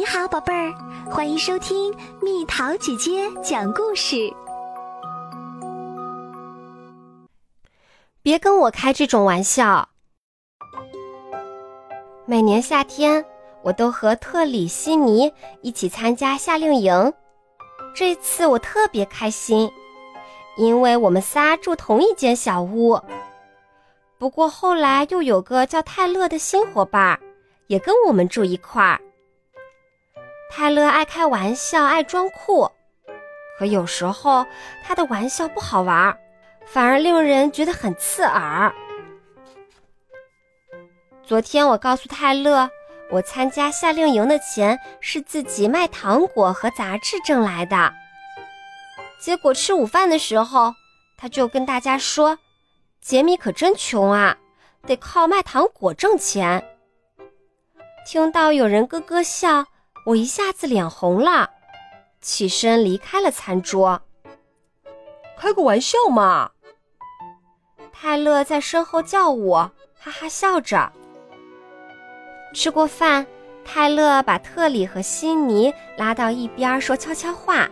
你好，宝贝儿，欢迎收听蜜桃姐姐讲故事。别跟我开这种玩笑。每年夏天，我都和特里、西尼一起参加夏令营。这次我特别开心，因为我们仨住同一间小屋。不过后来又有个叫泰勒的新伙伴，也跟我们住一块儿。泰勒爱开玩笑，爱装酷，可有时候他的玩笑不好玩，反而令人觉得很刺耳。昨天我告诉泰勒，我参加夏令营的钱是自己卖糖果和杂志挣来的。结果吃午饭的时候，他就跟大家说：“杰米可真穷啊，得靠卖糖果挣钱。”听到有人咯咯笑。我一下子脸红了，起身离开了餐桌。开个玩笑嘛！泰勒在身后叫我，哈哈笑着。吃过饭，泰勒把特里和悉尼拉到一边说悄悄话。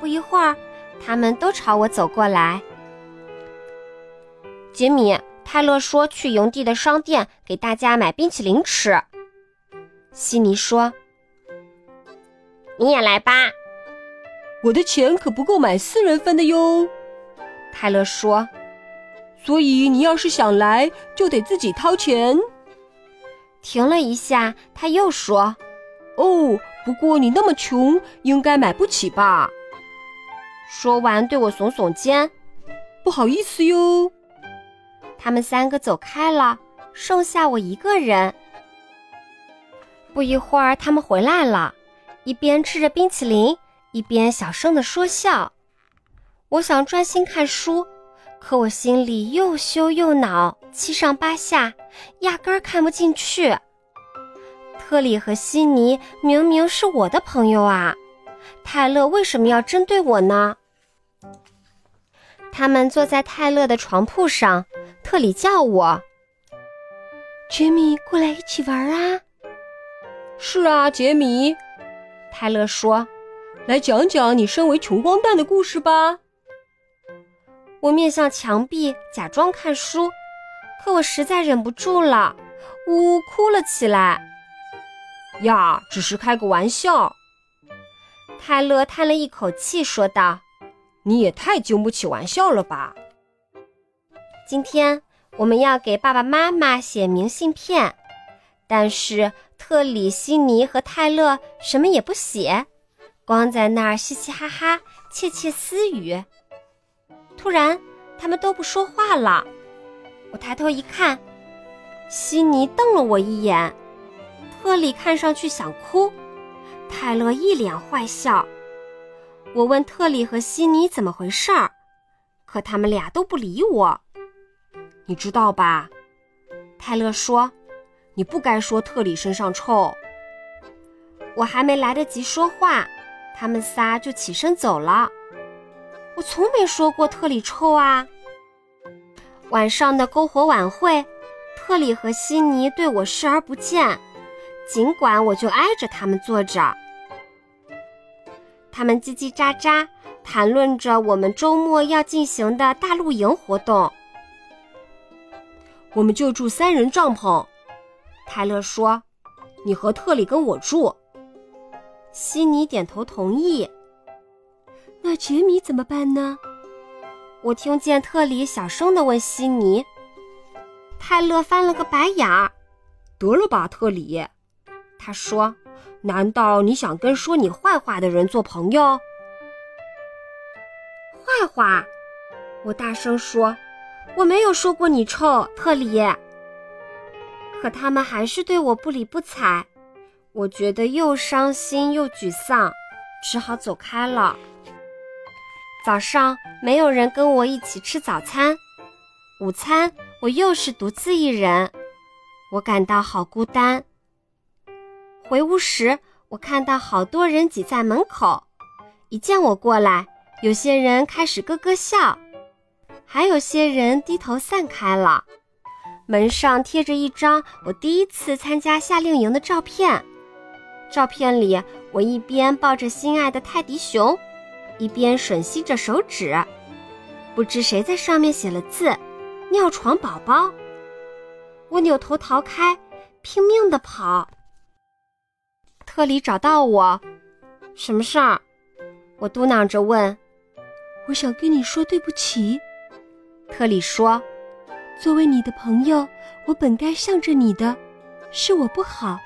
不一会儿，他们都朝我走过来。杰米，泰勒说去营地的商店给大家买冰淇淋吃。悉尼说。你也来吧，我的钱可不够买四人份的哟。泰勒说：“所以你要是想来，就得自己掏钱。”停了一下，他又说：“哦，不过你那么穷，应该买不起吧？”说完，对我耸耸肩：“不好意思哟。”他们三个走开了，剩下我一个人。不一会儿，他们回来了。一边吃着冰淇淋，一边小声的说笑。我想专心看书，可我心里又羞又恼，七上八下，压根儿看不进去。特里和悉尼明明是我的朋友啊，泰勒为什么要针对我呢？他们坐在泰勒的床铺上，特里叫我：“杰米，过来一起玩啊！”“是啊，杰米。”泰勒说：“来讲讲你身为穷光蛋的故事吧。”我面向墙壁，假装看书，可我实在忍不住了，呜呜哭了起来。呀，只是开个玩笑。泰勒叹了一口气，说道：“你也太经不起玩笑了吧？”今天我们要给爸爸妈妈写明信片，但是。特里、西尼和泰勒什么也不写，光在那儿嘻嘻哈哈、窃窃私语。突然，他们都不说话了。我抬头一看，西尼瞪了我一眼，特里看上去想哭，泰勒一脸坏笑。我问特里和西尼怎么回事儿，可他们俩都不理我。你知道吧？泰勒说。你不该说特里身上臭。我还没来得及说话，他们仨就起身走了。我从没说过特里臭啊。晚上的篝火晚会，特里和悉尼对我视而不见，尽管我就挨着他们坐着。他们叽叽喳喳谈论着我们周末要进行的大露营活动。我们就住三人帐篷。泰勒说：“你和特里跟我住。”悉尼点头同意。那杰米怎么办呢？我听见特里小声的问悉尼。泰勒翻了个白眼儿：“得了吧，特里。”他说：“难道你想跟说你坏话的人做朋友？”坏话！我大声说：“我没有说过你臭，特里。”可他们还是对我不理不睬，我觉得又伤心又沮丧，只好走开了。早上没有人跟我一起吃早餐，午餐我又是独自一人，我感到好孤单。回屋时，我看到好多人挤在门口，一见我过来，有些人开始咯咯笑，还有些人低头散开了。门上贴着一张我第一次参加夏令营的照片，照片里，我一边抱着心爱的泰迪熊，一边吮吸着手指。不知谁在上面写了字：“尿床宝宝。”我扭头逃开，拼命的跑。特里找到我，什么事儿？我嘟囔着问。我想跟你说对不起，特里说。作为你的朋友，我本该向着你的，是我不好。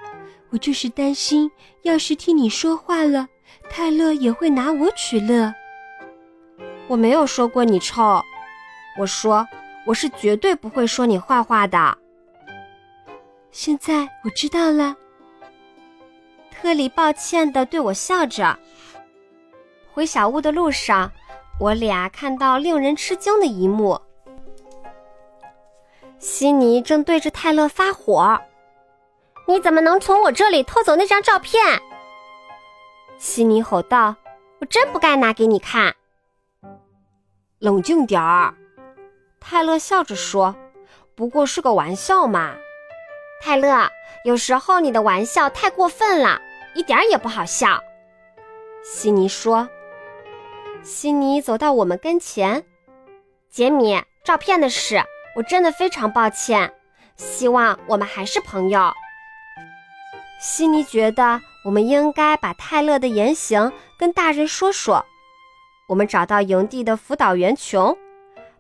我就是担心，要是替你说话了，泰勒也会拿我取乐。我没有说过你臭，我说我是绝对不会说你坏话的。现在我知道了。特里抱歉的对我笑着。回小屋的路上，我俩看到令人吃惊的一幕：悉尼正对着泰勒发火。你怎么能从我这里偷走那张照片？悉尼吼道：“我真不该拿给你看。”冷静点儿，泰勒笑着说：“不过是个玩笑嘛。”泰勒，有时候你的玩笑太过分了，一点也不好笑。”悉尼说。悉尼走到我们跟前：“杰米，照片的事，我真的非常抱歉。希望我们还是朋友。”悉尼觉得我们应该把泰勒的言行跟大人说说。我们找到营地的辅导员琼，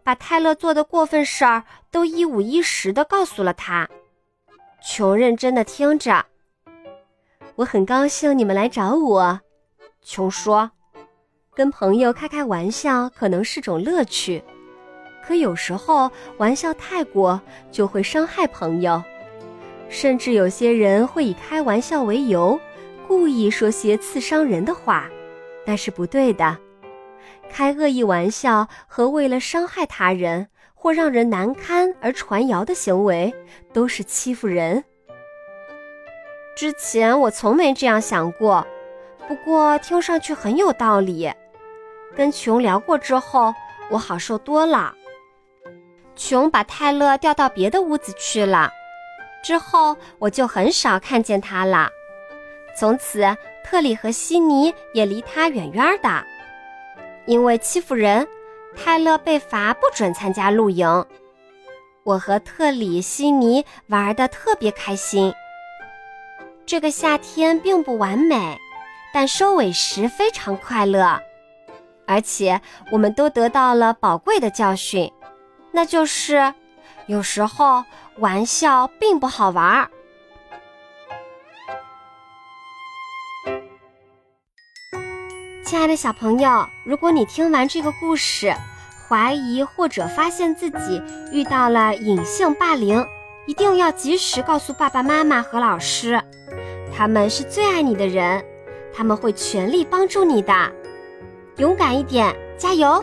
把泰勒做的过分事儿都一五一十的告诉了他。琼认真的听着。我很高兴你们来找我，琼说。跟朋友开开玩笑可能是种乐趣，可有时候玩笑太过就会伤害朋友。甚至有些人会以开玩笑为由，故意说些刺伤人的话，那是不对的。开恶意玩笑和为了伤害他人或让人难堪而传谣的行为，都是欺负人。之前我从没这样想过，不过听上去很有道理。跟琼聊过之后，我好受多了。琼把泰勒调到别的屋子去了。之后我就很少看见他了。从此，特里和悉尼也离他远远的。因为欺负人，泰勒被罚不准参加露营。我和特里、悉尼玩的特别开心。这个夏天并不完美，但收尾时非常快乐。而且，我们都得到了宝贵的教训，那就是。有时候玩笑并不好玩儿。亲爱的小朋友，如果你听完这个故事，怀疑或者发现自己遇到了隐性霸凌，一定要及时告诉爸爸妈妈和老师，他们是最爱你的人，他们会全力帮助你的。勇敢一点，加油！